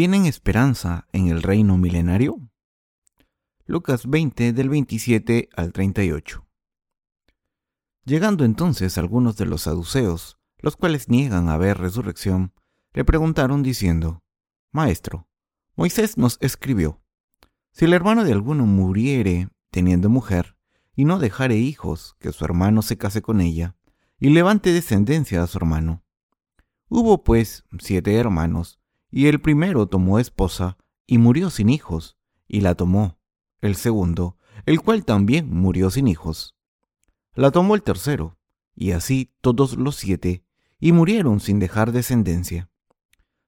¿Tienen esperanza en el reino milenario? Lucas 20 del 27 al 38. Llegando entonces algunos de los saduceos, los cuales niegan haber resurrección, le preguntaron diciendo, Maestro, Moisés nos escribió, si el hermano de alguno muriere teniendo mujer, y no dejare hijos, que su hermano se case con ella, y levante descendencia a su hermano. Hubo pues siete hermanos, y el primero tomó esposa y murió sin hijos, y la tomó. El segundo, el cual también murió sin hijos. La tomó el tercero, y así todos los siete, y murieron sin dejar descendencia.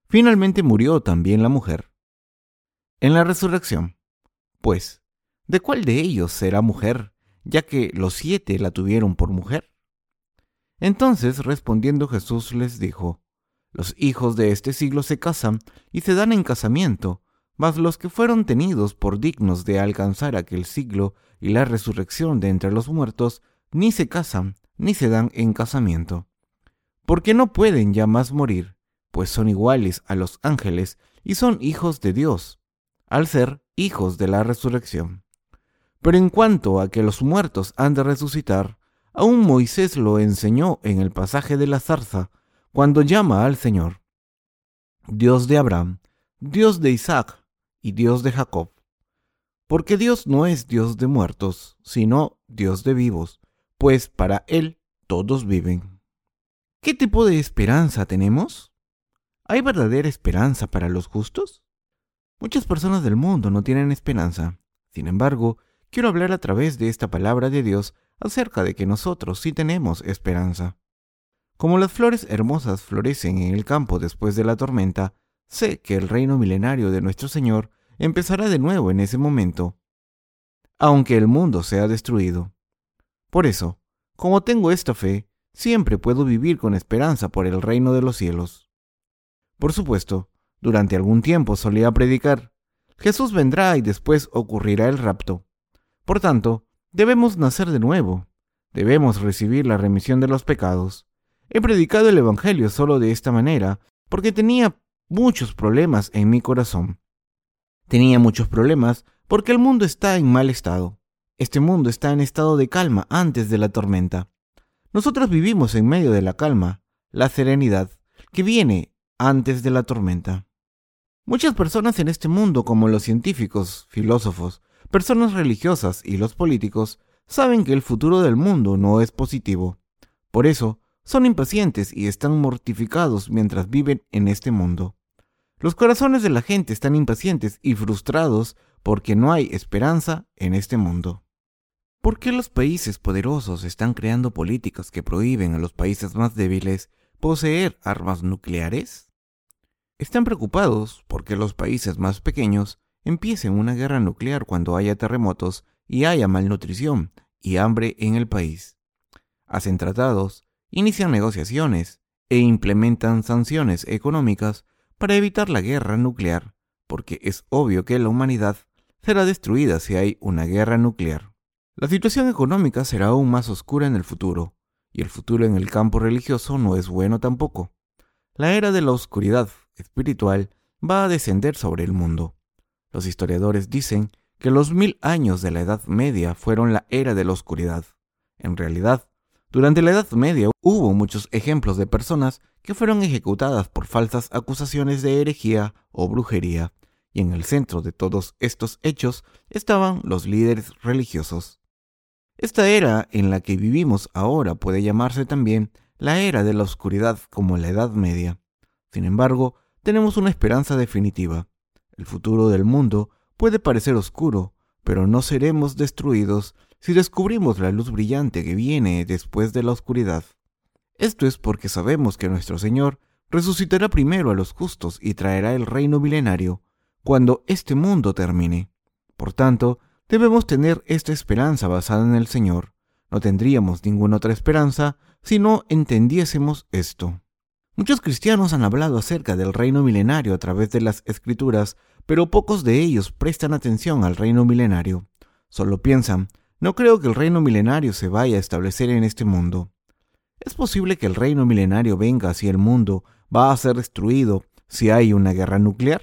Finalmente murió también la mujer. En la resurrección, pues, ¿de cuál de ellos será mujer, ya que los siete la tuvieron por mujer? Entonces respondiendo Jesús les dijo, los hijos de este siglo se casan y se dan en casamiento, mas los que fueron tenidos por dignos de alcanzar aquel siglo y la resurrección de entre los muertos, ni se casan ni se dan en casamiento. Porque no pueden ya más morir, pues son iguales a los ángeles y son hijos de Dios, al ser hijos de la resurrección. Pero en cuanto a que los muertos han de resucitar, aún Moisés lo enseñó en el pasaje de la zarza, cuando llama al Señor, Dios de Abraham, Dios de Isaac y Dios de Jacob. Porque Dios no es Dios de muertos, sino Dios de vivos, pues para Él todos viven. ¿Qué tipo de esperanza tenemos? ¿Hay verdadera esperanza para los justos? Muchas personas del mundo no tienen esperanza. Sin embargo, quiero hablar a través de esta palabra de Dios acerca de que nosotros sí tenemos esperanza. Como las flores hermosas florecen en el campo después de la tormenta, sé que el reino milenario de nuestro Señor empezará de nuevo en ese momento, aunque el mundo sea destruido. Por eso, como tengo esta fe, siempre puedo vivir con esperanza por el reino de los cielos. Por supuesto, durante algún tiempo solía predicar, Jesús vendrá y después ocurrirá el rapto. Por tanto, debemos nacer de nuevo, debemos recibir la remisión de los pecados, He predicado el Evangelio solo de esta manera porque tenía muchos problemas en mi corazón. Tenía muchos problemas porque el mundo está en mal estado. Este mundo está en estado de calma antes de la tormenta. Nosotros vivimos en medio de la calma, la serenidad, que viene antes de la tormenta. Muchas personas en este mundo, como los científicos, filósofos, personas religiosas y los políticos, saben que el futuro del mundo no es positivo. Por eso, son impacientes y están mortificados mientras viven en este mundo. Los corazones de la gente están impacientes y frustrados porque no hay esperanza en este mundo. ¿Por qué los países poderosos están creando políticas que prohíben a los países más débiles poseer armas nucleares? Están preocupados porque los países más pequeños empiecen una guerra nuclear cuando haya terremotos y haya malnutrición y hambre en el país. Hacen tratados inician negociaciones e implementan sanciones económicas para evitar la guerra nuclear, porque es obvio que la humanidad será destruida si hay una guerra nuclear. La situación económica será aún más oscura en el futuro, y el futuro en el campo religioso no es bueno tampoco. La era de la oscuridad espiritual va a descender sobre el mundo. Los historiadores dicen que los mil años de la Edad Media fueron la era de la oscuridad. En realidad, durante la Edad Media hubo muchos ejemplos de personas que fueron ejecutadas por falsas acusaciones de herejía o brujería, y en el centro de todos estos hechos estaban los líderes religiosos. Esta era en la que vivimos ahora puede llamarse también la era de la oscuridad como la Edad Media. Sin embargo, tenemos una esperanza definitiva. El futuro del mundo puede parecer oscuro, pero no seremos destruidos si descubrimos la luz brillante que viene después de la oscuridad. Esto es porque sabemos que nuestro Señor resucitará primero a los justos y traerá el reino milenario cuando este mundo termine. Por tanto, debemos tener esta esperanza basada en el Señor. No tendríamos ninguna otra esperanza si no entendiésemos esto. Muchos cristianos han hablado acerca del reino milenario a través de las escrituras, pero pocos de ellos prestan atención al reino milenario. Solo piensan, no creo que el reino milenario se vaya a establecer en este mundo. ¿Es posible que el reino milenario venga si el mundo va a ser destruido si hay una guerra nuclear?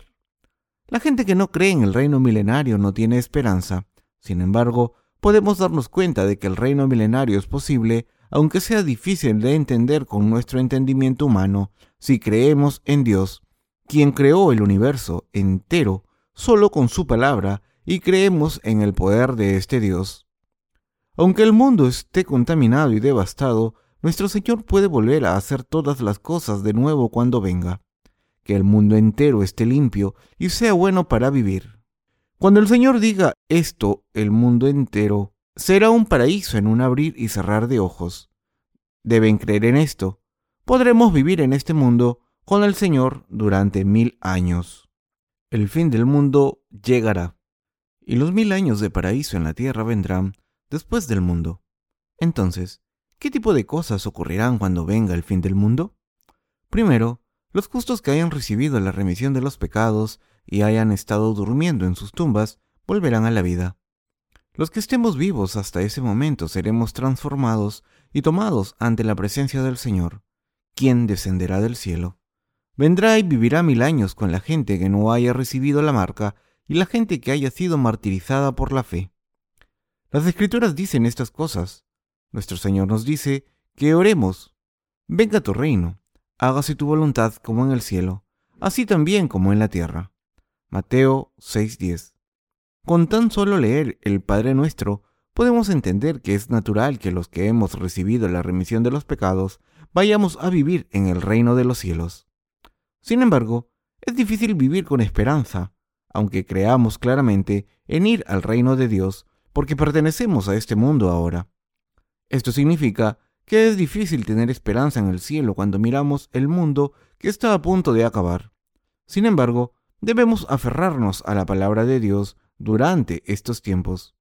La gente que no cree en el reino milenario no tiene esperanza. Sin embargo, podemos darnos cuenta de que el reino milenario es posible, aunque sea difícil de entender con nuestro entendimiento humano, si creemos en Dios, quien creó el universo entero solo con su palabra y creemos en el poder de este Dios. Aunque el mundo esté contaminado y devastado, nuestro Señor puede volver a hacer todas las cosas de nuevo cuando venga. Que el mundo entero esté limpio y sea bueno para vivir. Cuando el Señor diga esto, el mundo entero será un paraíso en un abrir y cerrar de ojos. Deben creer en esto. Podremos vivir en este mundo con el Señor durante mil años. El fin del mundo llegará, y los mil años de paraíso en la tierra vendrán después del mundo. Entonces, ¿qué tipo de cosas ocurrirán cuando venga el fin del mundo? Primero, los justos que hayan recibido la remisión de los pecados y hayan estado durmiendo en sus tumbas volverán a la vida. Los que estemos vivos hasta ese momento seremos transformados y tomados ante la presencia del Señor, quien descenderá del cielo. Vendrá y vivirá mil años con la gente que no haya recibido la marca y la gente que haya sido martirizada por la fe. Las escrituras dicen estas cosas. Nuestro Señor nos dice que oremos. Venga tu reino, hágase tu voluntad como en el cielo, así también como en la tierra. Mateo 6:10. Con tan solo leer el Padre Nuestro, podemos entender que es natural que los que hemos recibido la remisión de los pecados vayamos a vivir en el reino de los cielos. Sin embargo, es difícil vivir con esperanza, aunque creamos claramente en ir al reino de Dios porque pertenecemos a este mundo ahora. Esto significa que es difícil tener esperanza en el cielo cuando miramos el mundo que está a punto de acabar. Sin embargo, debemos aferrarnos a la palabra de Dios durante estos tiempos.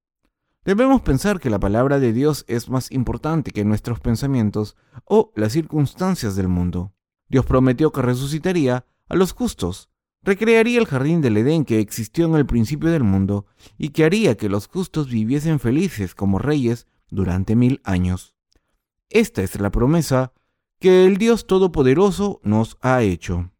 Debemos pensar que la palabra de Dios es más importante que nuestros pensamientos o las circunstancias del mundo. Dios prometió que resucitaría a los justos, recrearía el jardín del Edén que existió en el principio del mundo y que haría que los justos viviesen felices como reyes durante mil años. Esta es la promesa que el Dios Todopoderoso nos ha hecho.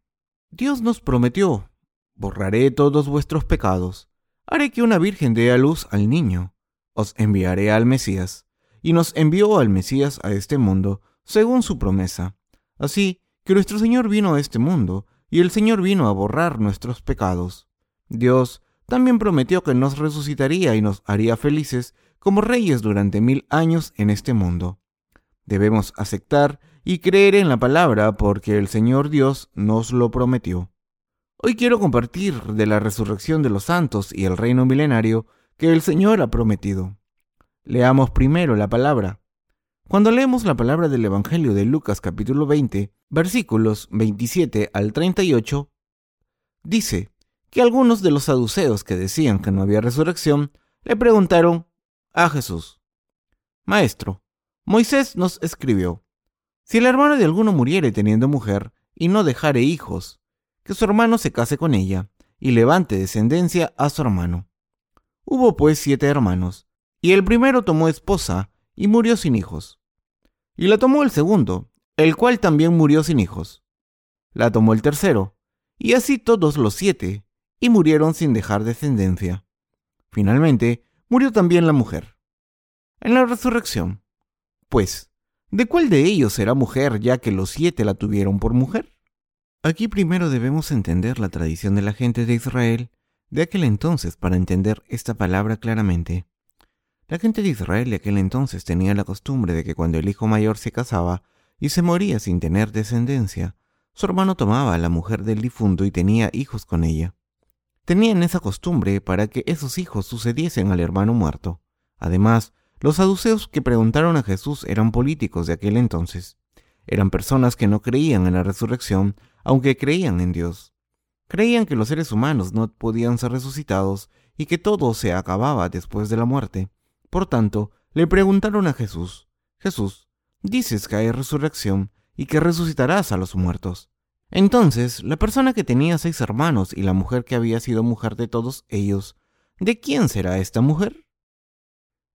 Dios nos prometió, borraré todos vuestros pecados, haré que una virgen dé a luz al niño, os enviaré al Mesías, y nos envió al Mesías a este mundo, según su promesa. Así que nuestro Señor vino a este mundo y el Señor vino a borrar nuestros pecados. Dios también prometió que nos resucitaría y nos haría felices como reyes durante mil años en este mundo. Debemos aceptar y creer en la palabra porque el Señor Dios nos lo prometió. Hoy quiero compartir de la resurrección de los santos y el reino milenario que el Señor ha prometido. Leamos primero la palabra. Cuando leemos la palabra del Evangelio de Lucas capítulo 20, versículos 27 al 38, dice que algunos de los saduceos que decían que no había resurrección le preguntaron a Jesús, Maestro, Moisés nos escribió, si el hermano de alguno muriere teniendo mujer y no dejare hijos, que su hermano se case con ella y levante descendencia a su hermano. Hubo pues siete hermanos, y el primero tomó esposa y murió sin hijos. Y la tomó el segundo, el cual también murió sin hijos. La tomó el tercero, y así todos los siete, y murieron sin dejar descendencia. Finalmente, murió también la mujer. En la resurrección, pues, ¿de cuál de ellos será mujer ya que los siete la tuvieron por mujer? Aquí primero debemos entender la tradición de la gente de Israel de aquel entonces para entender esta palabra claramente. La gente de Israel de aquel entonces tenía la costumbre de que cuando el hijo mayor se casaba y se moría sin tener descendencia, su hermano tomaba a la mujer del difunto y tenía hijos con ella. Tenían esa costumbre para que esos hijos sucediesen al hermano muerto. Además, los saduceos que preguntaron a Jesús eran políticos de aquel entonces. Eran personas que no creían en la resurrección, aunque creían en Dios. Creían que los seres humanos no podían ser resucitados y que todo se acababa después de la muerte. Por tanto, le preguntaron a Jesús, Jesús, dices que hay resurrección y que resucitarás a los muertos. Entonces, la persona que tenía seis hermanos y la mujer que había sido mujer de todos ellos, ¿de quién será esta mujer?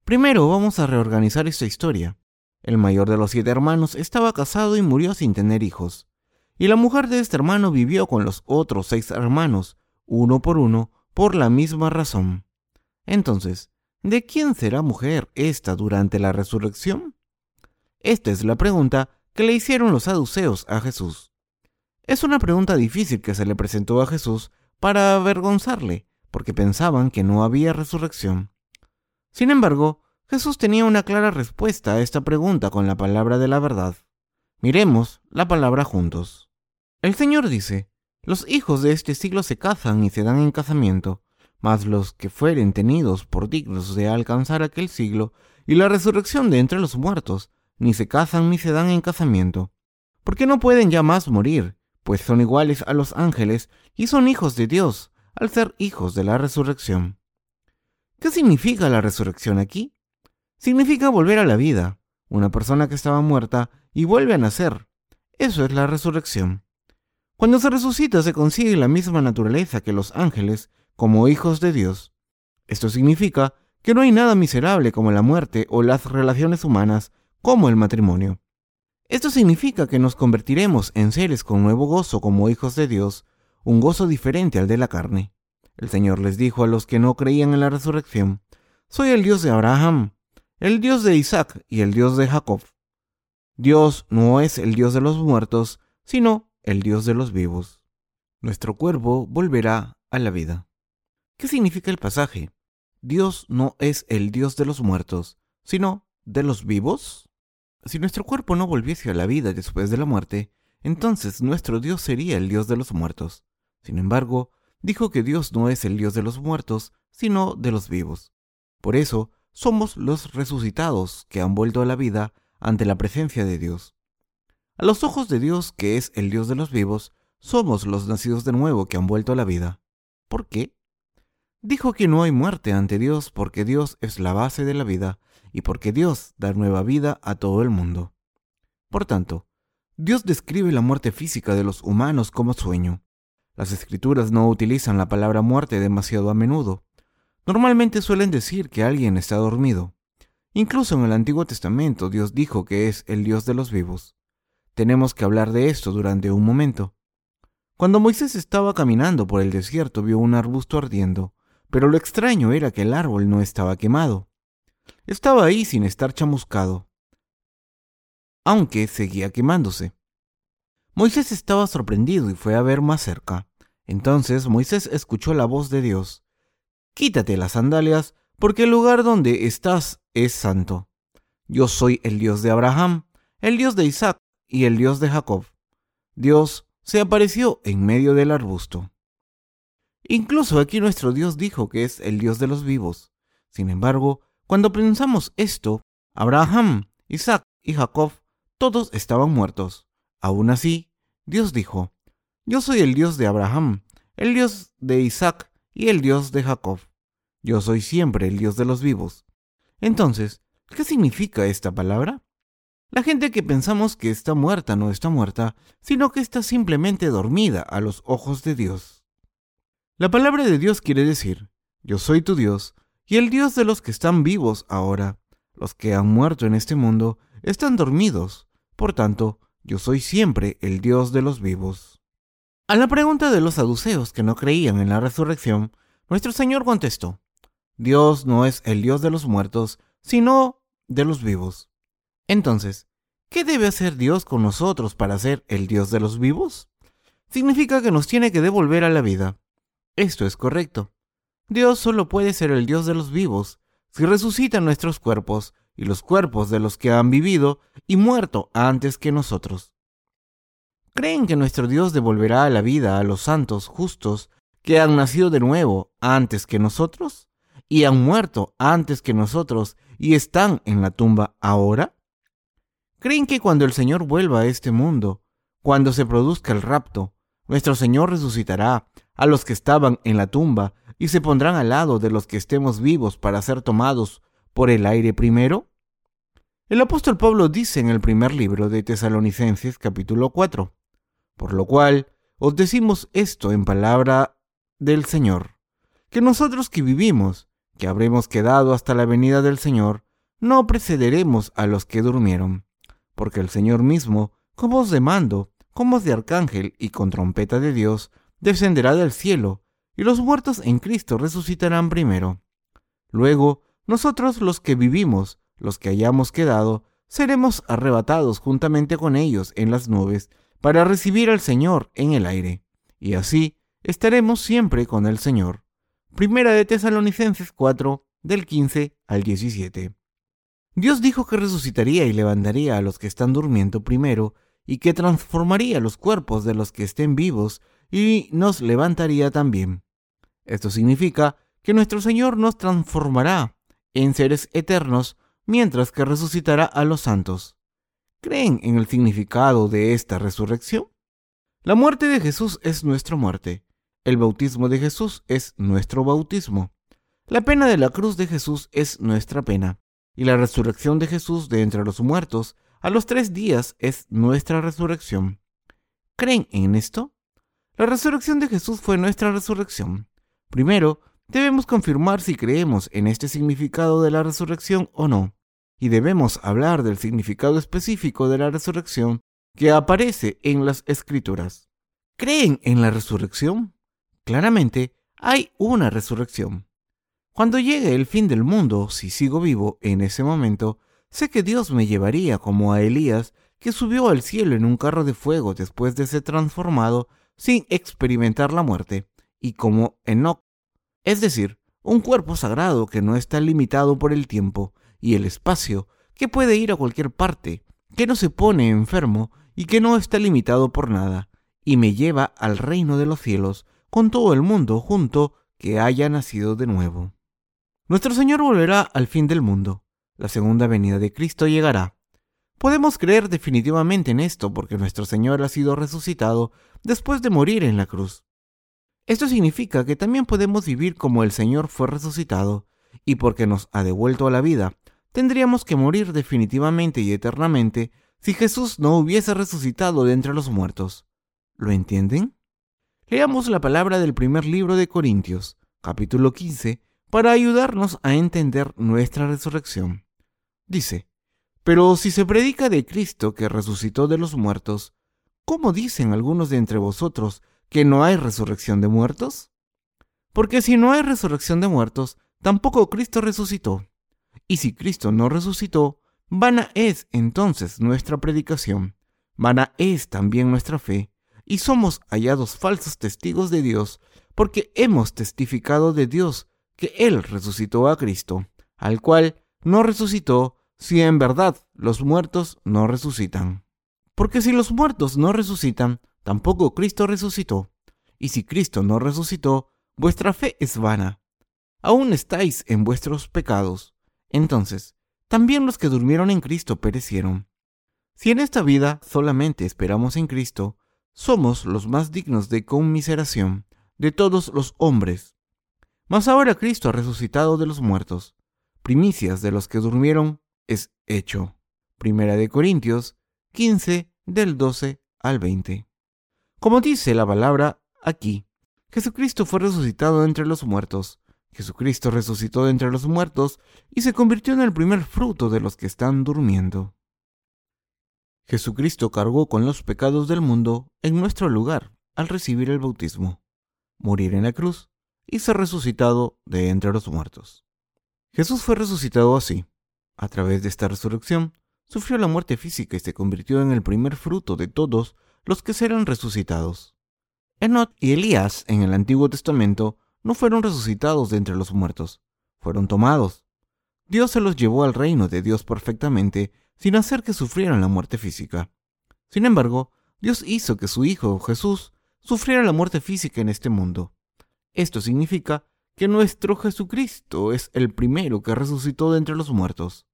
Primero vamos a reorganizar esta historia. El mayor de los siete hermanos estaba casado y murió sin tener hijos, y la mujer de este hermano vivió con los otros seis hermanos, uno por uno, por la misma razón. Entonces, ¿de quién será mujer esta durante la resurrección? Esta es la pregunta que le hicieron los saduceos a Jesús. Es una pregunta difícil que se le presentó a Jesús para avergonzarle, porque pensaban que no había resurrección. Sin embargo, Jesús tenía una clara respuesta a esta pregunta con la palabra de la verdad. Miremos la palabra juntos. El Señor dice, los hijos de este siglo se casan y se dan en casamiento, mas los que fueren tenidos por dignos de alcanzar aquel siglo y la resurrección de entre los muertos, ni se casan ni se dan en casamiento, porque no pueden ya más morir, pues son iguales a los ángeles y son hijos de Dios, al ser hijos de la resurrección. ¿Qué significa la resurrección aquí? Significa volver a la vida, una persona que estaba muerta y vuelve a nacer. Eso es la resurrección. Cuando se resucita se consigue la misma naturaleza que los ángeles como hijos de Dios. Esto significa que no hay nada miserable como la muerte o las relaciones humanas como el matrimonio. Esto significa que nos convertiremos en seres con nuevo gozo como hijos de Dios, un gozo diferente al de la carne. El Señor les dijo a los que no creían en la resurrección, Soy el Dios de Abraham, el Dios de Isaac y el Dios de Jacob. Dios no es el Dios de los muertos, sino el Dios de los vivos. Nuestro cuerpo volverá a la vida. ¿Qué significa el pasaje? Dios no es el Dios de los muertos, sino de los vivos. Si nuestro cuerpo no volviese a la vida después de la muerte, entonces nuestro Dios sería el Dios de los muertos. Sin embargo, dijo que Dios no es el Dios de los muertos, sino de los vivos. Por eso, somos los resucitados que han vuelto a la vida ante la presencia de Dios. A los ojos de Dios, que es el Dios de los vivos, somos los nacidos de nuevo que han vuelto a la vida. ¿Por qué? Dijo que no hay muerte ante Dios porque Dios es la base de la vida y porque Dios da nueva vida a todo el mundo. Por tanto, Dios describe la muerte física de los humanos como sueño. Las escrituras no utilizan la palabra muerte demasiado a menudo. Normalmente suelen decir que alguien está dormido. Incluso en el Antiguo Testamento Dios dijo que es el Dios de los vivos. Tenemos que hablar de esto durante un momento. Cuando Moisés estaba caminando por el desierto vio un arbusto ardiendo, pero lo extraño era que el árbol no estaba quemado. Estaba ahí sin estar chamuscado, aunque seguía quemándose. Moisés estaba sorprendido y fue a ver más cerca. Entonces Moisés escuchó la voz de Dios. Quítate las sandalias, porque el lugar donde estás es santo. Yo soy el Dios de Abraham, el Dios de Isaac y el Dios de Jacob. Dios se apareció en medio del arbusto. Incluso aquí nuestro Dios dijo que es el Dios de los vivos. Sin embargo, cuando pensamos esto, Abraham, Isaac y Jacob, todos estaban muertos. Aún así, Dios dijo, Yo soy el Dios de Abraham, el Dios de Isaac y el Dios de Jacob. Yo soy siempre el Dios de los vivos. Entonces, ¿qué significa esta palabra? La gente que pensamos que está muerta no está muerta, sino que está simplemente dormida a los ojos de Dios. La palabra de Dios quiere decir, yo soy tu Dios, y el Dios de los que están vivos ahora. Los que han muerto en este mundo están dormidos. Por tanto, yo soy siempre el Dios de los vivos. A la pregunta de los saduceos que no creían en la resurrección, nuestro Señor contestó, Dios no es el Dios de los muertos, sino de los vivos. Entonces, ¿qué debe hacer Dios con nosotros para ser el Dios de los vivos? Significa que nos tiene que devolver a la vida. Esto es correcto. Dios solo puede ser el Dios de los vivos si resucita nuestros cuerpos y los cuerpos de los que han vivido y muerto antes que nosotros. ¿Creen que nuestro Dios devolverá la vida a los santos justos que han nacido de nuevo antes que nosotros y han muerto antes que nosotros y están en la tumba ahora? ¿Creen que cuando el Señor vuelva a este mundo, cuando se produzca el rapto, nuestro Señor resucitará a los que estaban en la tumba y se pondrán al lado de los que estemos vivos para ser tomados por el aire primero? El apóstol Pablo dice en el primer libro de Tesalonicenses capítulo 4, por lo cual os decimos esto en palabra del Señor, que nosotros que vivimos, que habremos quedado hasta la venida del Señor, no precederemos a los que durmieron, porque el Señor mismo, con voz de mando, con voz de arcángel y con trompeta de Dios, descenderá del cielo, y los muertos en Cristo resucitarán primero. Luego, nosotros los que vivimos, los que hayamos quedado, seremos arrebatados juntamente con ellos en las nubes para recibir al Señor en el aire, y así estaremos siempre con el Señor. Primera de Tesalonicenses 4, del 15 al 17. Dios dijo que resucitaría y levantaría a los que están durmiendo primero, y que transformaría los cuerpos de los que estén vivos, y nos levantaría también. Esto significa que nuestro Señor nos transformará en seres eternos mientras que resucitará a los santos. ¿Creen en el significado de esta resurrección? La muerte de Jesús es nuestra muerte. El bautismo de Jesús es nuestro bautismo. La pena de la cruz de Jesús es nuestra pena. Y la resurrección de Jesús de entre los muertos a los tres días es nuestra resurrección. ¿Creen en esto? La resurrección de Jesús fue nuestra resurrección. Primero, debemos confirmar si creemos en este significado de la resurrección o no, y debemos hablar del significado específico de la resurrección que aparece en las escrituras. ¿Creen en la resurrección? Claramente, hay una resurrección. Cuando llegue el fin del mundo, si sigo vivo en ese momento, sé que Dios me llevaría como a Elías, que subió al cielo en un carro de fuego después de ser transformado sin experimentar la muerte, y como Enoch, es decir, un cuerpo sagrado que no está limitado por el tiempo y el espacio, que puede ir a cualquier parte, que no se pone enfermo y que no está limitado por nada, y me lleva al reino de los cielos con todo el mundo junto que haya nacido de nuevo. Nuestro Señor volverá al fin del mundo. La segunda venida de Cristo llegará. Podemos creer definitivamente en esto porque nuestro Señor ha sido resucitado después de morir en la cruz. Esto significa que también podemos vivir como el Señor fue resucitado, y porque nos ha devuelto a la vida, tendríamos que morir definitivamente y eternamente si Jesús no hubiese resucitado de entre los muertos. ¿Lo entienden? Leamos la palabra del primer libro de Corintios, capítulo 15, para ayudarnos a entender nuestra resurrección. Dice, pero si se predica de Cristo que resucitó de los muertos, ¿cómo dicen algunos de entre vosotros que no hay resurrección de muertos? Porque si no hay resurrección de muertos, tampoco Cristo resucitó. Y si Cristo no resucitó, vana es entonces nuestra predicación, vana es también nuestra fe, y somos hallados falsos testigos de Dios, porque hemos testificado de Dios que Él resucitó a Cristo, al cual no resucitó si en verdad los muertos no resucitan. Porque si los muertos no resucitan, tampoco Cristo resucitó. Y si Cristo no resucitó, vuestra fe es vana. Aún estáis en vuestros pecados. Entonces, también los que durmieron en Cristo perecieron. Si en esta vida solamente esperamos en Cristo, somos los más dignos de conmiseración de todos los hombres, mas ahora Cristo ha resucitado de los muertos, primicias de los que durmieron es hecho. Primera de Corintios 15 del 12 al 20. Como dice la palabra aquí, Jesucristo fue resucitado entre los muertos. Jesucristo resucitó de entre los muertos y se convirtió en el primer fruto de los que están durmiendo. Jesucristo cargó con los pecados del mundo en nuestro lugar al recibir el bautismo, morir en la cruz y ser resucitado de entre los muertos. Jesús fue resucitado así. A través de esta resurrección, sufrió la muerte física y se convirtió en el primer fruto de todos los que serán resucitados. Enoch y Elías en el Antiguo Testamento no fueron resucitados de entre los muertos, fueron tomados. Dios se los llevó al reino de Dios perfectamente sin hacer que sufrieran la muerte física. Sin embargo, Dios hizo que su Hijo Jesús sufriera la muerte física en este mundo. Esto significa que nuestro Jesucristo es el primero que resucitó de entre los muertos.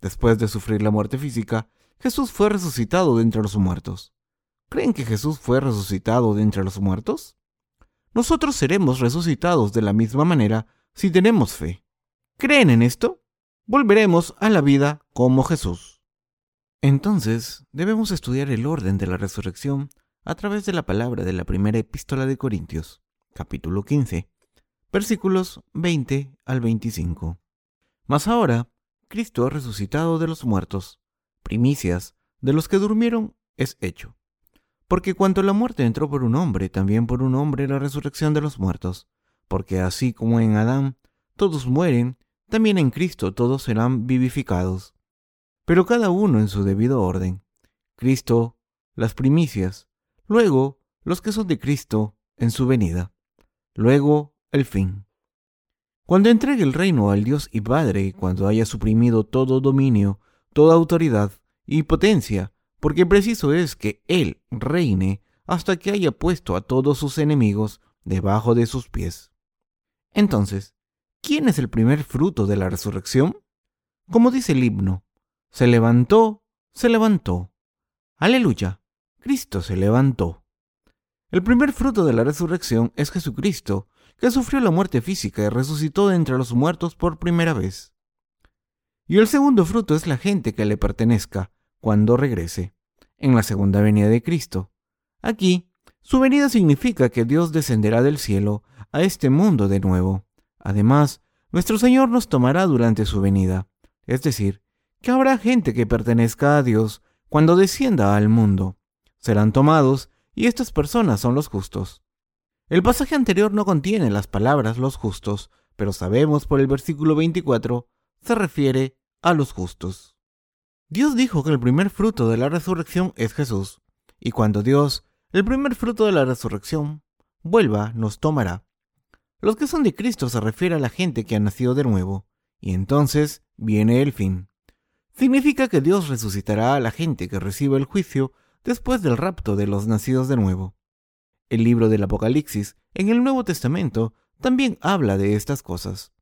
Después de sufrir la muerte física, Jesús fue resucitado de entre los muertos. ¿Creen que Jesús fue resucitado de entre los muertos? Nosotros seremos resucitados de la misma manera si tenemos fe. ¿Creen en esto? Volveremos a la vida como Jesús. Entonces, debemos estudiar el orden de la resurrección a través de la palabra de la primera epístola de Corintios capítulo 15, versículos 20 al 25. Mas ahora, Cristo ha resucitado de los muertos, primicias de los que durmieron es hecho. Porque cuanto la muerte entró por un hombre, también por un hombre la resurrección de los muertos. porque así como en Adán todos mueren, también en Cristo todos serán vivificados, pero cada uno en su debido orden. Cristo, las primicias, luego los que son de Cristo en su venida, luego fin. Cuando entregue el reino al Dios y Padre, cuando haya suprimido todo dominio, toda autoridad y potencia, porque preciso es que Él reine hasta que haya puesto a todos sus enemigos debajo de sus pies. Entonces, ¿quién es el primer fruto de la resurrección? Como dice el himno, se levantó, se levantó. Aleluya, Cristo se levantó. El primer fruto de la resurrección es Jesucristo, que sufrió la muerte física y resucitó de entre los muertos por primera vez. Y el segundo fruto es la gente que le pertenezca cuando regrese, en la segunda venida de Cristo. Aquí, su venida significa que Dios descenderá del cielo a este mundo de nuevo. Además, nuestro Señor nos tomará durante su venida, es decir, que habrá gente que pertenezca a Dios cuando descienda al mundo. Serán tomados y estas personas son los justos. El pasaje anterior no contiene las palabras los justos, pero sabemos por el versículo 24 se refiere a los justos. Dios dijo que el primer fruto de la resurrección es Jesús, y cuando Dios, el primer fruto de la resurrección, vuelva, nos tomará. Los que son de Cristo se refiere a la gente que ha nacido de nuevo, y entonces viene el fin. Significa que Dios resucitará a la gente que recibe el juicio después del rapto de los nacidos de nuevo. El libro del Apocalipsis, en el Nuevo Testamento, también habla de estas cosas.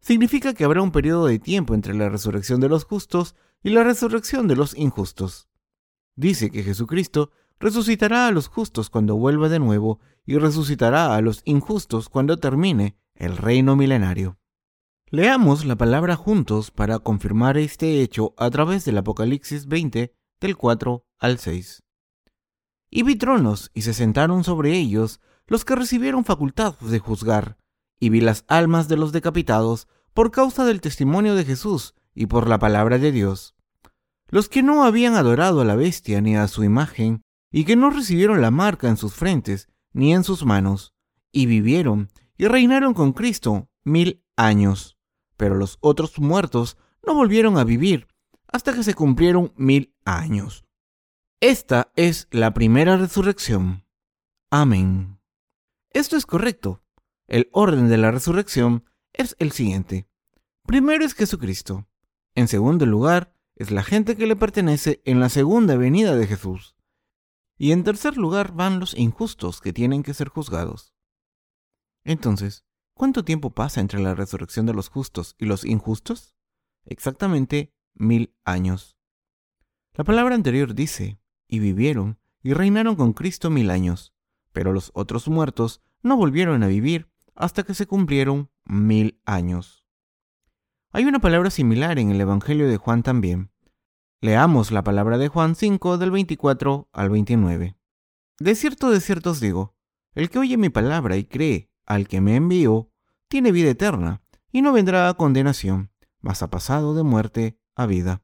Significa que habrá un periodo de tiempo entre la resurrección de los justos y la resurrección de los injustos. Dice que Jesucristo resucitará a los justos cuando vuelva de nuevo y resucitará a los injustos cuando termine el reino milenario. Leamos la palabra juntos para confirmar este hecho a través del Apocalipsis 20 del 4 al 6. Y vi tronos, y se sentaron sobre ellos los que recibieron facultad de juzgar, y vi las almas de los decapitados por causa del testimonio de Jesús y por la palabra de Dios. Los que no habían adorado a la bestia ni a su imagen, y que no recibieron la marca en sus frentes ni en sus manos, y vivieron y reinaron con Cristo mil años. Pero los otros muertos no volvieron a vivir hasta que se cumplieron mil años. Esta es la primera resurrección. Amén. Esto es correcto. El orden de la resurrección es el siguiente. Primero es Jesucristo. En segundo lugar, es la gente que le pertenece en la segunda venida de Jesús. Y en tercer lugar van los injustos que tienen que ser juzgados. Entonces, ¿cuánto tiempo pasa entre la resurrección de los justos y los injustos? Exactamente mil años. La palabra anterior dice, y vivieron y reinaron con Cristo mil años, pero los otros muertos no volvieron a vivir hasta que se cumplieron mil años. Hay una palabra similar en el Evangelio de Juan también. Leamos la palabra de Juan 5 del 24 al 29. De cierto, de cierto os digo, el que oye mi palabra y cree al que me envió, tiene vida eterna, y no vendrá a condenación, mas ha pasado de muerte a vida.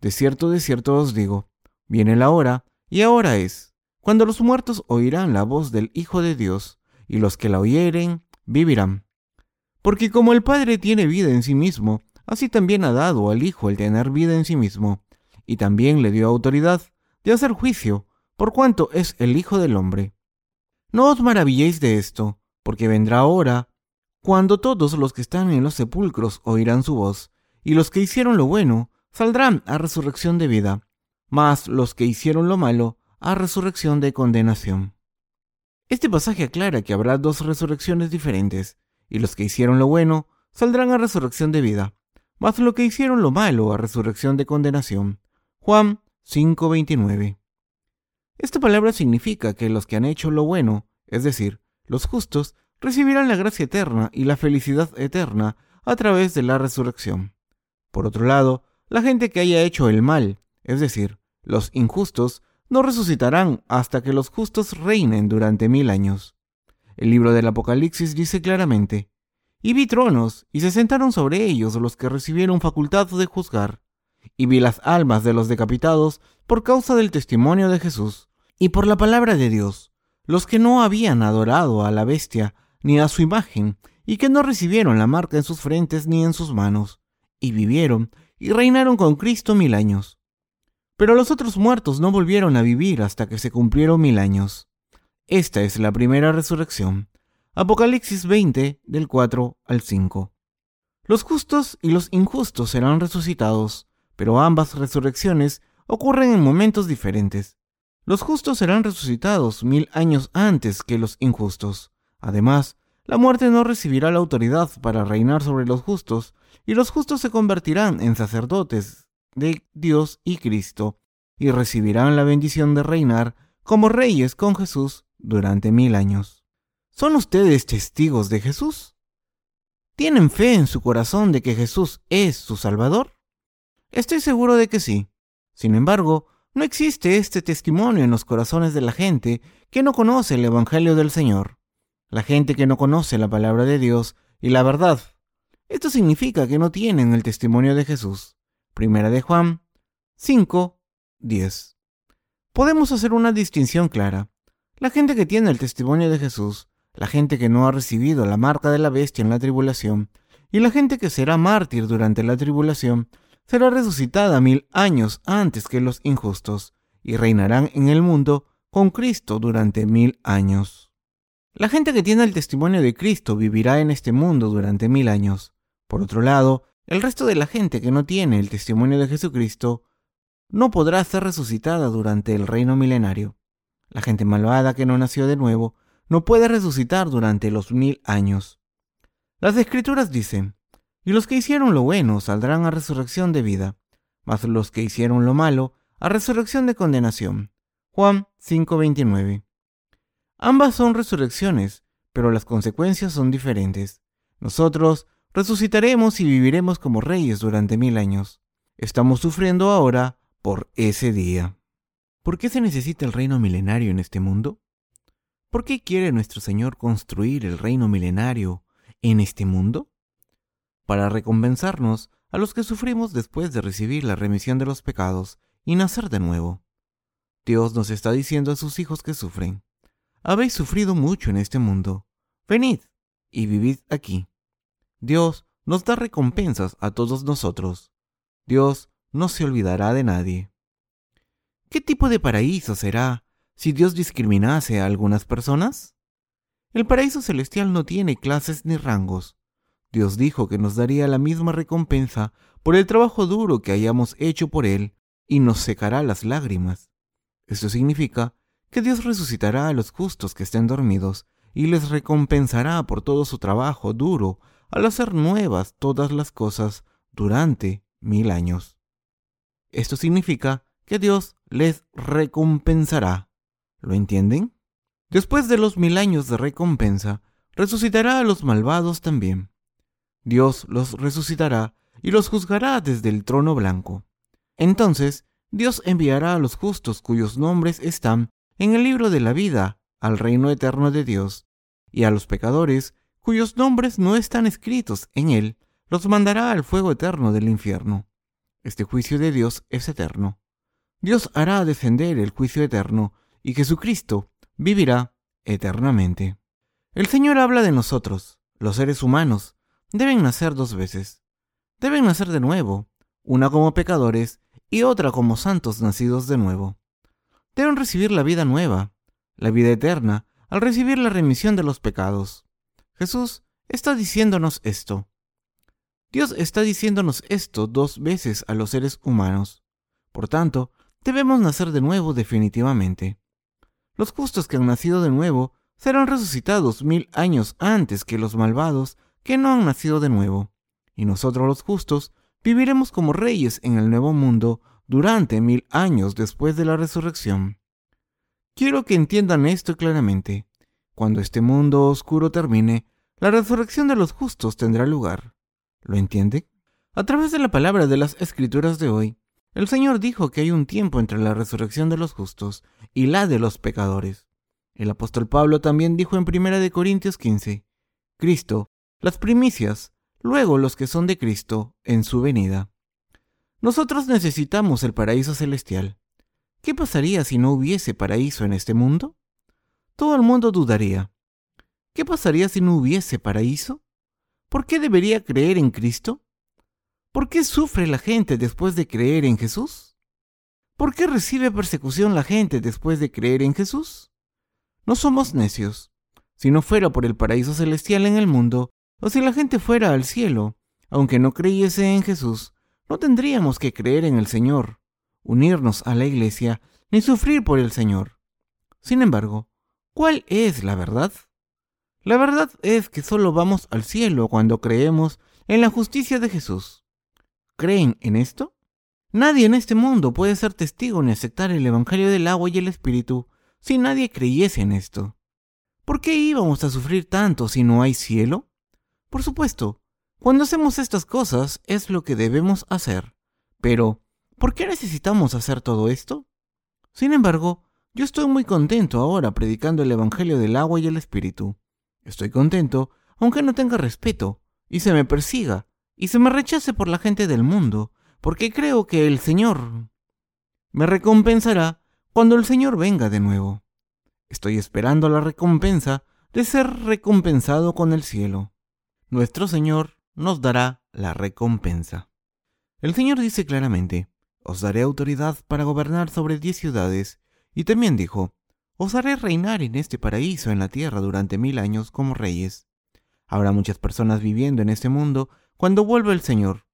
De cierto, de cierto os digo, Viene la hora, y ahora es, cuando los muertos oirán la voz del Hijo de Dios, y los que la oyeren vivirán. Porque como el Padre tiene vida en sí mismo, así también ha dado al Hijo el tener vida en sí mismo, y también le dio autoridad de hacer juicio, por cuanto es el Hijo del Hombre. No os maravilléis de esto, porque vendrá hora cuando todos los que están en los sepulcros oirán su voz, y los que hicieron lo bueno saldrán a resurrección de vida, mas los que hicieron lo malo a resurrección de condenación. Este pasaje aclara que habrá dos resurrecciones diferentes, y los que hicieron lo bueno saldrán a resurrección de vida, mas los que hicieron lo malo a resurrección de condenación. Juan 5:29. Esta palabra significa que los que han hecho lo bueno, es decir, los justos, recibirán la gracia eterna y la felicidad eterna a través de la resurrección. Por otro lado, la gente que haya hecho el mal, es decir, los injustos, no resucitarán hasta que los justos reinen durante mil años. El libro del Apocalipsis dice claramente, y vi tronos, y se sentaron sobre ellos los que recibieron facultad de juzgar, y vi las almas de los decapitados por causa del testimonio de Jesús, y por la palabra de Dios, los que no habían adorado a la bestia, ni a su imagen, y que no recibieron la marca en sus frentes ni en sus manos, y vivieron y reinaron con Cristo mil años. Pero los otros muertos no volvieron a vivir hasta que se cumplieron mil años. Esta es la primera resurrección. Apocalipsis 20 del 4 al 5. Los justos y los injustos serán resucitados, pero ambas resurrecciones ocurren en momentos diferentes. Los justos serán resucitados mil años antes que los injustos. Además, la muerte no recibirá la autoridad para reinar sobre los justos, y los justos se convertirán en sacerdotes de Dios y Cristo, y recibirán la bendición de reinar como reyes con Jesús durante mil años. ¿Son ustedes testigos de Jesús? ¿Tienen fe en su corazón de que Jesús es su Salvador? Estoy seguro de que sí. Sin embargo, no existe este testimonio en los corazones de la gente que no conoce el Evangelio del Señor, la gente que no conoce la palabra de Dios y la verdad. Esto significa que no tienen el testimonio de Jesús. Primera de Juan 5, 10. Podemos hacer una distinción clara. La gente que tiene el testimonio de Jesús la gente que no ha recibido la marca de la bestia en la tribulación, y la gente que será mártir durante la tribulación, será resucitada mil años antes que los injustos, y reinarán en el mundo con Cristo durante mil años. La gente que tiene el testimonio de Cristo vivirá en este mundo durante mil años. Por otro lado, el resto de la gente que no tiene el testimonio de Jesucristo no podrá ser resucitada durante el reino milenario. La gente malvada que no nació de nuevo no puede resucitar durante los mil años. Las escrituras dicen, y los que hicieron lo bueno saldrán a resurrección de vida, mas los que hicieron lo malo a resurrección de condenación. Juan 5:29. Ambas son resurrecciones, pero las consecuencias son diferentes. Nosotros resucitaremos y viviremos como reyes durante mil años. Estamos sufriendo ahora por ese día. ¿Por qué se necesita el reino milenario en este mundo? ¿Por qué quiere nuestro Señor construir el reino milenario en este mundo? Para recompensarnos a los que sufrimos después de recibir la remisión de los pecados y nacer de nuevo. Dios nos está diciendo a sus hijos que sufren, habéis sufrido mucho en este mundo, venid y vivid aquí. Dios nos da recompensas a todos nosotros. Dios no se olvidará de nadie. ¿Qué tipo de paraíso será si Dios discriminase a algunas personas? El paraíso celestial no tiene clases ni rangos. Dios dijo que nos daría la misma recompensa por el trabajo duro que hayamos hecho por Él y nos secará las lágrimas. Esto significa que Dios resucitará a los justos que estén dormidos y les recompensará por todo su trabajo duro al hacer nuevas todas las cosas durante mil años. Esto significa que Dios les recompensará ¿Lo entienden? Después de los mil años de recompensa, resucitará a los malvados también. Dios los resucitará y los juzgará desde el trono blanco. Entonces, Dios enviará a los justos cuyos nombres están en el libro de la vida al reino eterno de Dios, y a los pecadores cuyos nombres no están escritos en él, los mandará al fuego eterno del infierno. Este juicio de Dios es eterno. Dios hará descender el juicio eterno y Jesucristo vivirá eternamente. El Señor habla de nosotros, los seres humanos. Deben nacer dos veces. Deben nacer de nuevo, una como pecadores y otra como santos nacidos de nuevo. Deben recibir la vida nueva, la vida eterna, al recibir la remisión de los pecados. Jesús está diciéndonos esto. Dios está diciéndonos esto dos veces a los seres humanos. Por tanto, debemos nacer de nuevo definitivamente. Los justos que han nacido de nuevo serán resucitados mil años antes que los malvados que no han nacido de nuevo. Y nosotros los justos viviremos como reyes en el nuevo mundo durante mil años después de la resurrección. Quiero que entiendan esto claramente. Cuando este mundo oscuro termine, la resurrección de los justos tendrá lugar. ¿Lo entiende? A través de la palabra de las escrituras de hoy, el Señor dijo que hay un tiempo entre la resurrección de los justos y la de los pecadores. El apóstol Pablo también dijo en 1 Corintios 15, Cristo, las primicias, luego los que son de Cristo en su venida. Nosotros necesitamos el paraíso celestial. ¿Qué pasaría si no hubiese paraíso en este mundo? Todo el mundo dudaría. ¿Qué pasaría si no hubiese paraíso? ¿Por qué debería creer en Cristo? ¿Por qué sufre la gente después de creer en Jesús? ¿Por qué recibe persecución la gente después de creer en Jesús? No somos necios. Si no fuera por el paraíso celestial en el mundo, o si la gente fuera al cielo, aunque no creyese en Jesús, no tendríamos que creer en el Señor, unirnos a la iglesia, ni sufrir por el Señor. Sin embargo, ¿cuál es la verdad? La verdad es que solo vamos al cielo cuando creemos en la justicia de Jesús. ¿Creen en esto? Nadie en este mundo puede ser testigo ni aceptar el Evangelio del agua y el Espíritu si nadie creyese en esto. ¿Por qué íbamos a sufrir tanto si no hay cielo? Por supuesto, cuando hacemos estas cosas es lo que debemos hacer. Pero, ¿por qué necesitamos hacer todo esto? Sin embargo, yo estoy muy contento ahora predicando el Evangelio del agua y el Espíritu. Estoy contento, aunque no tenga respeto, y se me persiga, y se me rechace por la gente del mundo, porque creo que el Señor me recompensará cuando el Señor venga de nuevo. Estoy esperando la recompensa de ser recompensado con el cielo. Nuestro Señor nos dará la recompensa. El Señor dice claramente, os daré autoridad para gobernar sobre diez ciudades, y también dijo, os haré reinar en este paraíso en la tierra durante mil años como reyes. Habrá muchas personas viviendo en este mundo cuando vuelva el Señor.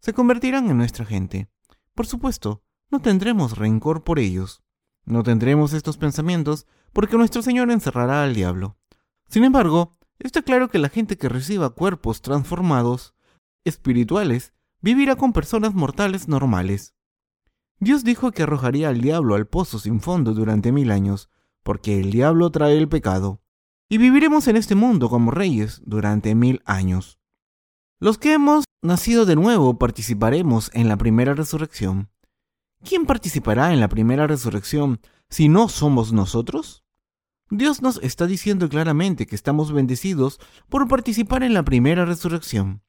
Se convertirán en nuestra gente. Por supuesto, no tendremos rencor por ellos. No tendremos estos pensamientos porque nuestro Señor encerrará al diablo. Sin embargo, está claro que la gente que reciba cuerpos transformados, espirituales, vivirá con personas mortales normales. Dios dijo que arrojaría al diablo al pozo sin fondo durante mil años, porque el diablo trae el pecado, y viviremos en este mundo como reyes durante mil años. Los que hemos nacido de nuevo participaremos en la primera resurrección. ¿Quién participará en la primera resurrección si no somos nosotros? Dios nos está diciendo claramente que estamos bendecidos por participar en la primera resurrección.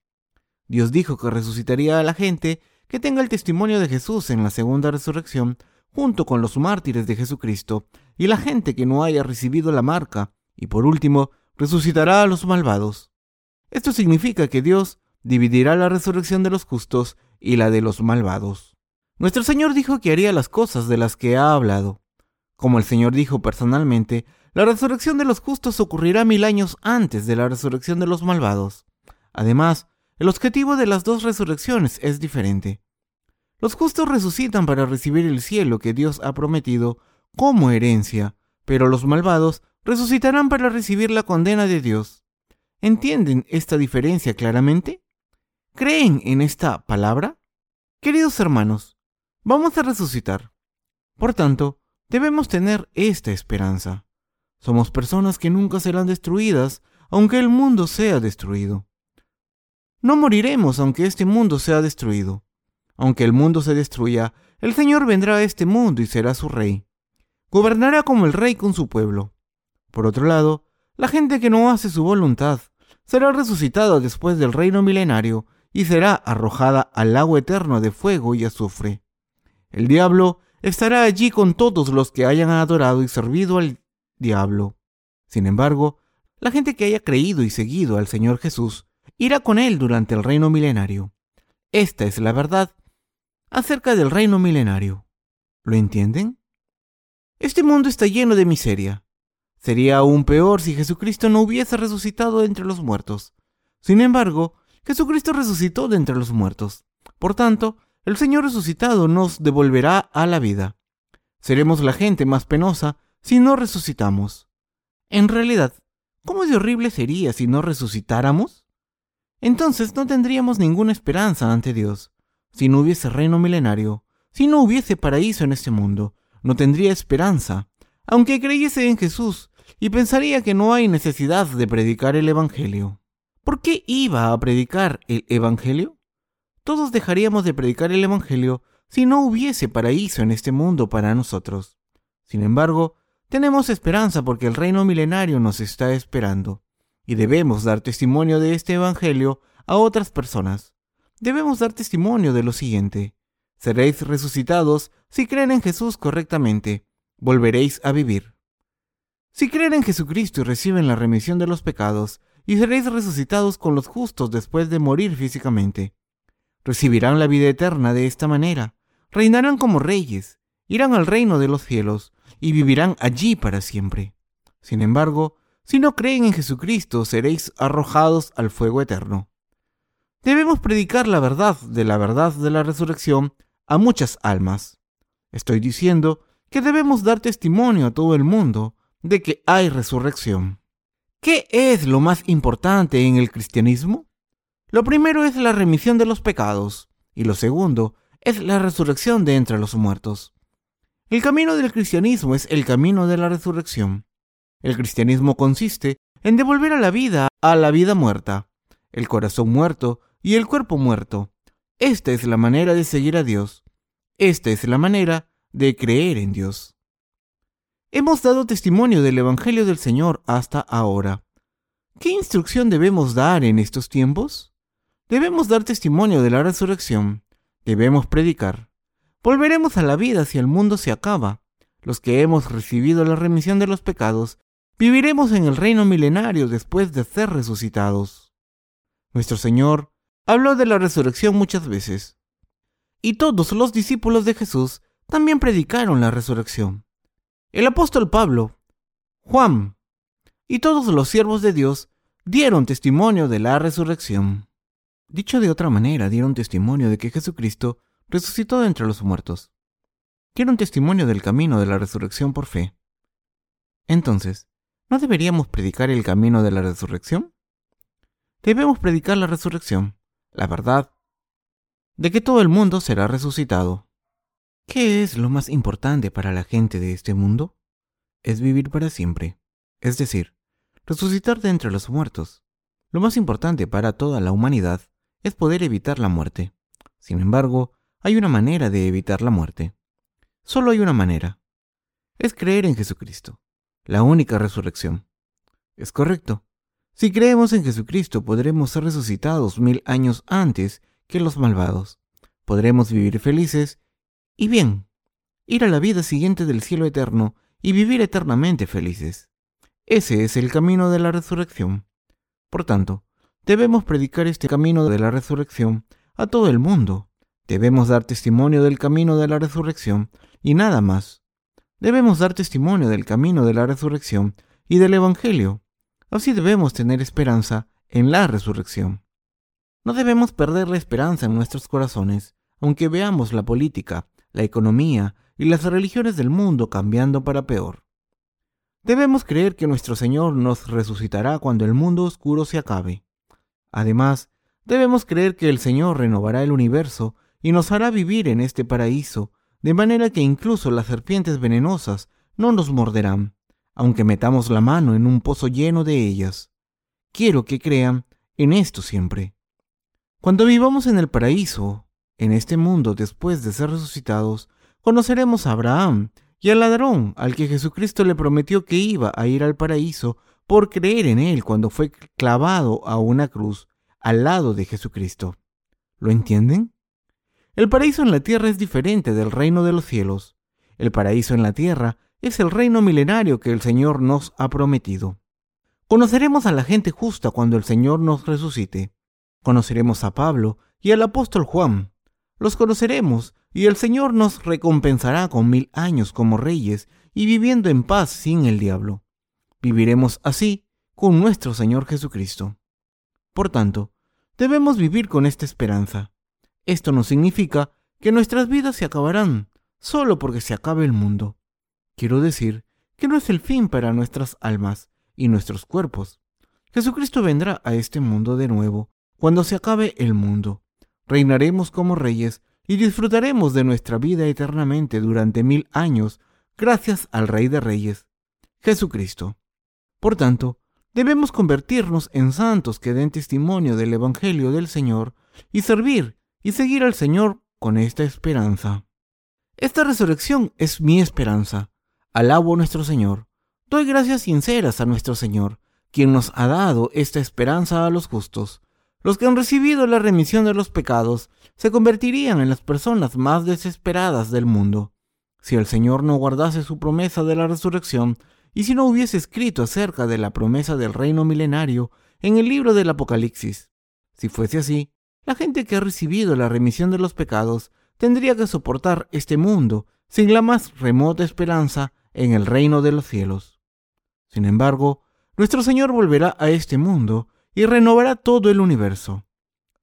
Dios dijo que resucitaría a la gente que tenga el testimonio de Jesús en la segunda resurrección junto con los mártires de Jesucristo y la gente que no haya recibido la marca, y por último, resucitará a los malvados. Esto significa que Dios dividirá la resurrección de los justos y la de los malvados. Nuestro Señor dijo que haría las cosas de las que ha hablado. Como el Señor dijo personalmente, la resurrección de los justos ocurrirá mil años antes de la resurrección de los malvados. Además, el objetivo de las dos resurrecciones es diferente. Los justos resucitan para recibir el cielo que Dios ha prometido como herencia, pero los malvados resucitarán para recibir la condena de Dios. ¿Entienden esta diferencia claramente? ¿Creen en esta palabra? Queridos hermanos, vamos a resucitar. Por tanto, debemos tener esta esperanza. Somos personas que nunca serán destruidas, aunque el mundo sea destruido. No moriremos aunque este mundo sea destruido. Aunque el mundo se destruya, el Señor vendrá a este mundo y será su rey. Gobernará como el rey con su pueblo. Por otro lado, la gente que no hace su voluntad será resucitada después del reino milenario y será arrojada al lago eterno de fuego y azufre. El diablo estará allí con todos los que hayan adorado y servido al diablo. Sin embargo, la gente que haya creído y seguido al Señor Jesús irá con él durante el reino milenario. Esta es la verdad acerca del reino milenario. ¿Lo entienden? Este mundo está lleno de miseria. Sería aún peor si Jesucristo no hubiese resucitado de entre los muertos. Sin embargo, Jesucristo resucitó de entre los muertos. Por tanto, el Señor resucitado nos devolverá a la vida. Seremos la gente más penosa si no resucitamos. En realidad, ¿cómo de horrible sería si no resucitáramos? Entonces no tendríamos ninguna esperanza ante Dios. Si no hubiese reino milenario, si no hubiese paraíso en este mundo, no tendría esperanza, aunque creyese en Jesús y pensaría que no hay necesidad de predicar el Evangelio. ¿Por qué iba a predicar el Evangelio? Todos dejaríamos de predicar el Evangelio si no hubiese paraíso en este mundo para nosotros. Sin embargo, tenemos esperanza porque el reino milenario nos está esperando, y debemos dar testimonio de este Evangelio a otras personas debemos dar testimonio de lo siguiente. Seréis resucitados si creen en Jesús correctamente. Volveréis a vivir. Si creen en Jesucristo y reciben la remisión de los pecados, y seréis resucitados con los justos después de morir físicamente. Recibirán la vida eterna de esta manera, reinarán como reyes, irán al reino de los cielos y vivirán allí para siempre. Sin embargo, si no creen en Jesucristo, seréis arrojados al fuego eterno. Debemos predicar la verdad de la verdad de la resurrección a muchas almas. Estoy diciendo que debemos dar testimonio a todo el mundo de que hay resurrección. ¿Qué es lo más importante en el cristianismo? Lo primero es la remisión de los pecados y lo segundo es la resurrección de entre los muertos. El camino del cristianismo es el camino de la resurrección. El cristianismo consiste en devolver a la vida a la vida muerta, el corazón muerto y el cuerpo muerto. Esta es la manera de seguir a Dios. Esta es la manera de creer en Dios. Hemos dado testimonio del Evangelio del Señor hasta ahora. ¿Qué instrucción debemos dar en estos tiempos? Debemos dar testimonio de la resurrección. Debemos predicar. Volveremos a la vida si el mundo se acaba. Los que hemos recibido la remisión de los pecados, viviremos en el reino milenario después de ser resucitados. Nuestro Señor habló de la resurrección muchas veces. Y todos los discípulos de Jesús también predicaron la resurrección. El apóstol Pablo, Juan y todos los siervos de Dios dieron testimonio de la resurrección. Dicho de otra manera, dieron testimonio de que Jesucristo resucitó de entre los muertos. Dieron testimonio del camino de la resurrección por fe. Entonces, ¿no deberíamos predicar el camino de la resurrección? Debemos predicar la resurrección, la verdad, de que todo el mundo será resucitado. ¿Qué es lo más importante para la gente de este mundo? Es vivir para siempre, es decir, resucitar de entre los muertos. Lo más importante para toda la humanidad es poder evitar la muerte. Sin embargo, hay una manera de evitar la muerte. Solo hay una manera. Es creer en Jesucristo, la única resurrección. Es correcto. Si creemos en Jesucristo podremos ser resucitados mil años antes que los malvados. Podremos vivir felices y bien, ir a la vida siguiente del cielo eterno y vivir eternamente felices. Ese es el camino de la resurrección. Por tanto, debemos predicar este camino de la resurrección a todo el mundo. Debemos dar testimonio del camino de la resurrección y nada más. Debemos dar testimonio del camino de la resurrección y del Evangelio. Así debemos tener esperanza en la resurrección. No debemos perder la esperanza en nuestros corazones, aunque veamos la política, la economía y las religiones del mundo cambiando para peor. Debemos creer que nuestro Señor nos resucitará cuando el mundo oscuro se acabe. Además, debemos creer que el Señor renovará el universo y nos hará vivir en este paraíso, de manera que incluso las serpientes venenosas no nos morderán, aunque metamos la mano en un pozo lleno de ellas. Quiero que crean en esto siempre. Cuando vivamos en el paraíso, en este mundo, después de ser resucitados, conoceremos a Abraham y al ladrón al que Jesucristo le prometió que iba a ir al paraíso por creer en él cuando fue clavado a una cruz al lado de Jesucristo. ¿Lo entienden? El paraíso en la tierra es diferente del reino de los cielos. El paraíso en la tierra es el reino milenario que el Señor nos ha prometido. Conoceremos a la gente justa cuando el Señor nos resucite. Conoceremos a Pablo y al apóstol Juan, los conoceremos y el Señor nos recompensará con mil años como reyes y viviendo en paz sin el diablo. Viviremos así con nuestro Señor Jesucristo. Por tanto, debemos vivir con esta esperanza. Esto no significa que nuestras vidas se acabarán solo porque se acabe el mundo. Quiero decir que no es el fin para nuestras almas y nuestros cuerpos. Jesucristo vendrá a este mundo de nuevo cuando se acabe el mundo reinaremos como reyes y disfrutaremos de nuestra vida eternamente durante mil años gracias al Rey de Reyes, Jesucristo. Por tanto, debemos convertirnos en santos que den testimonio del Evangelio del Señor y servir y seguir al Señor con esta esperanza. Esta resurrección es mi esperanza. Alabo a nuestro Señor. Doy gracias sinceras a nuestro Señor, quien nos ha dado esta esperanza a los justos. Los que han recibido la remisión de los pecados se convertirían en las personas más desesperadas del mundo. Si el Señor no guardase su promesa de la resurrección y si no hubiese escrito acerca de la promesa del reino milenario en el libro del Apocalipsis. Si fuese así, la gente que ha recibido la remisión de los pecados tendría que soportar este mundo sin la más remota esperanza en el reino de los cielos. Sin embargo, nuestro Señor volverá a este mundo y renovará todo el universo.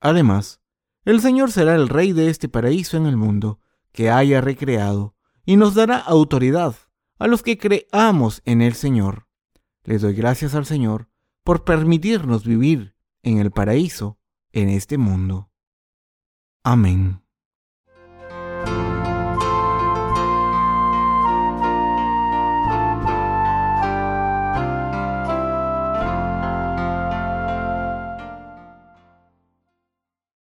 Además, el Señor será el Rey de este paraíso en el mundo que haya recreado y nos dará autoridad a los que creamos en el Señor. Le doy gracias al Señor por permitirnos vivir en el paraíso en este mundo. Amén.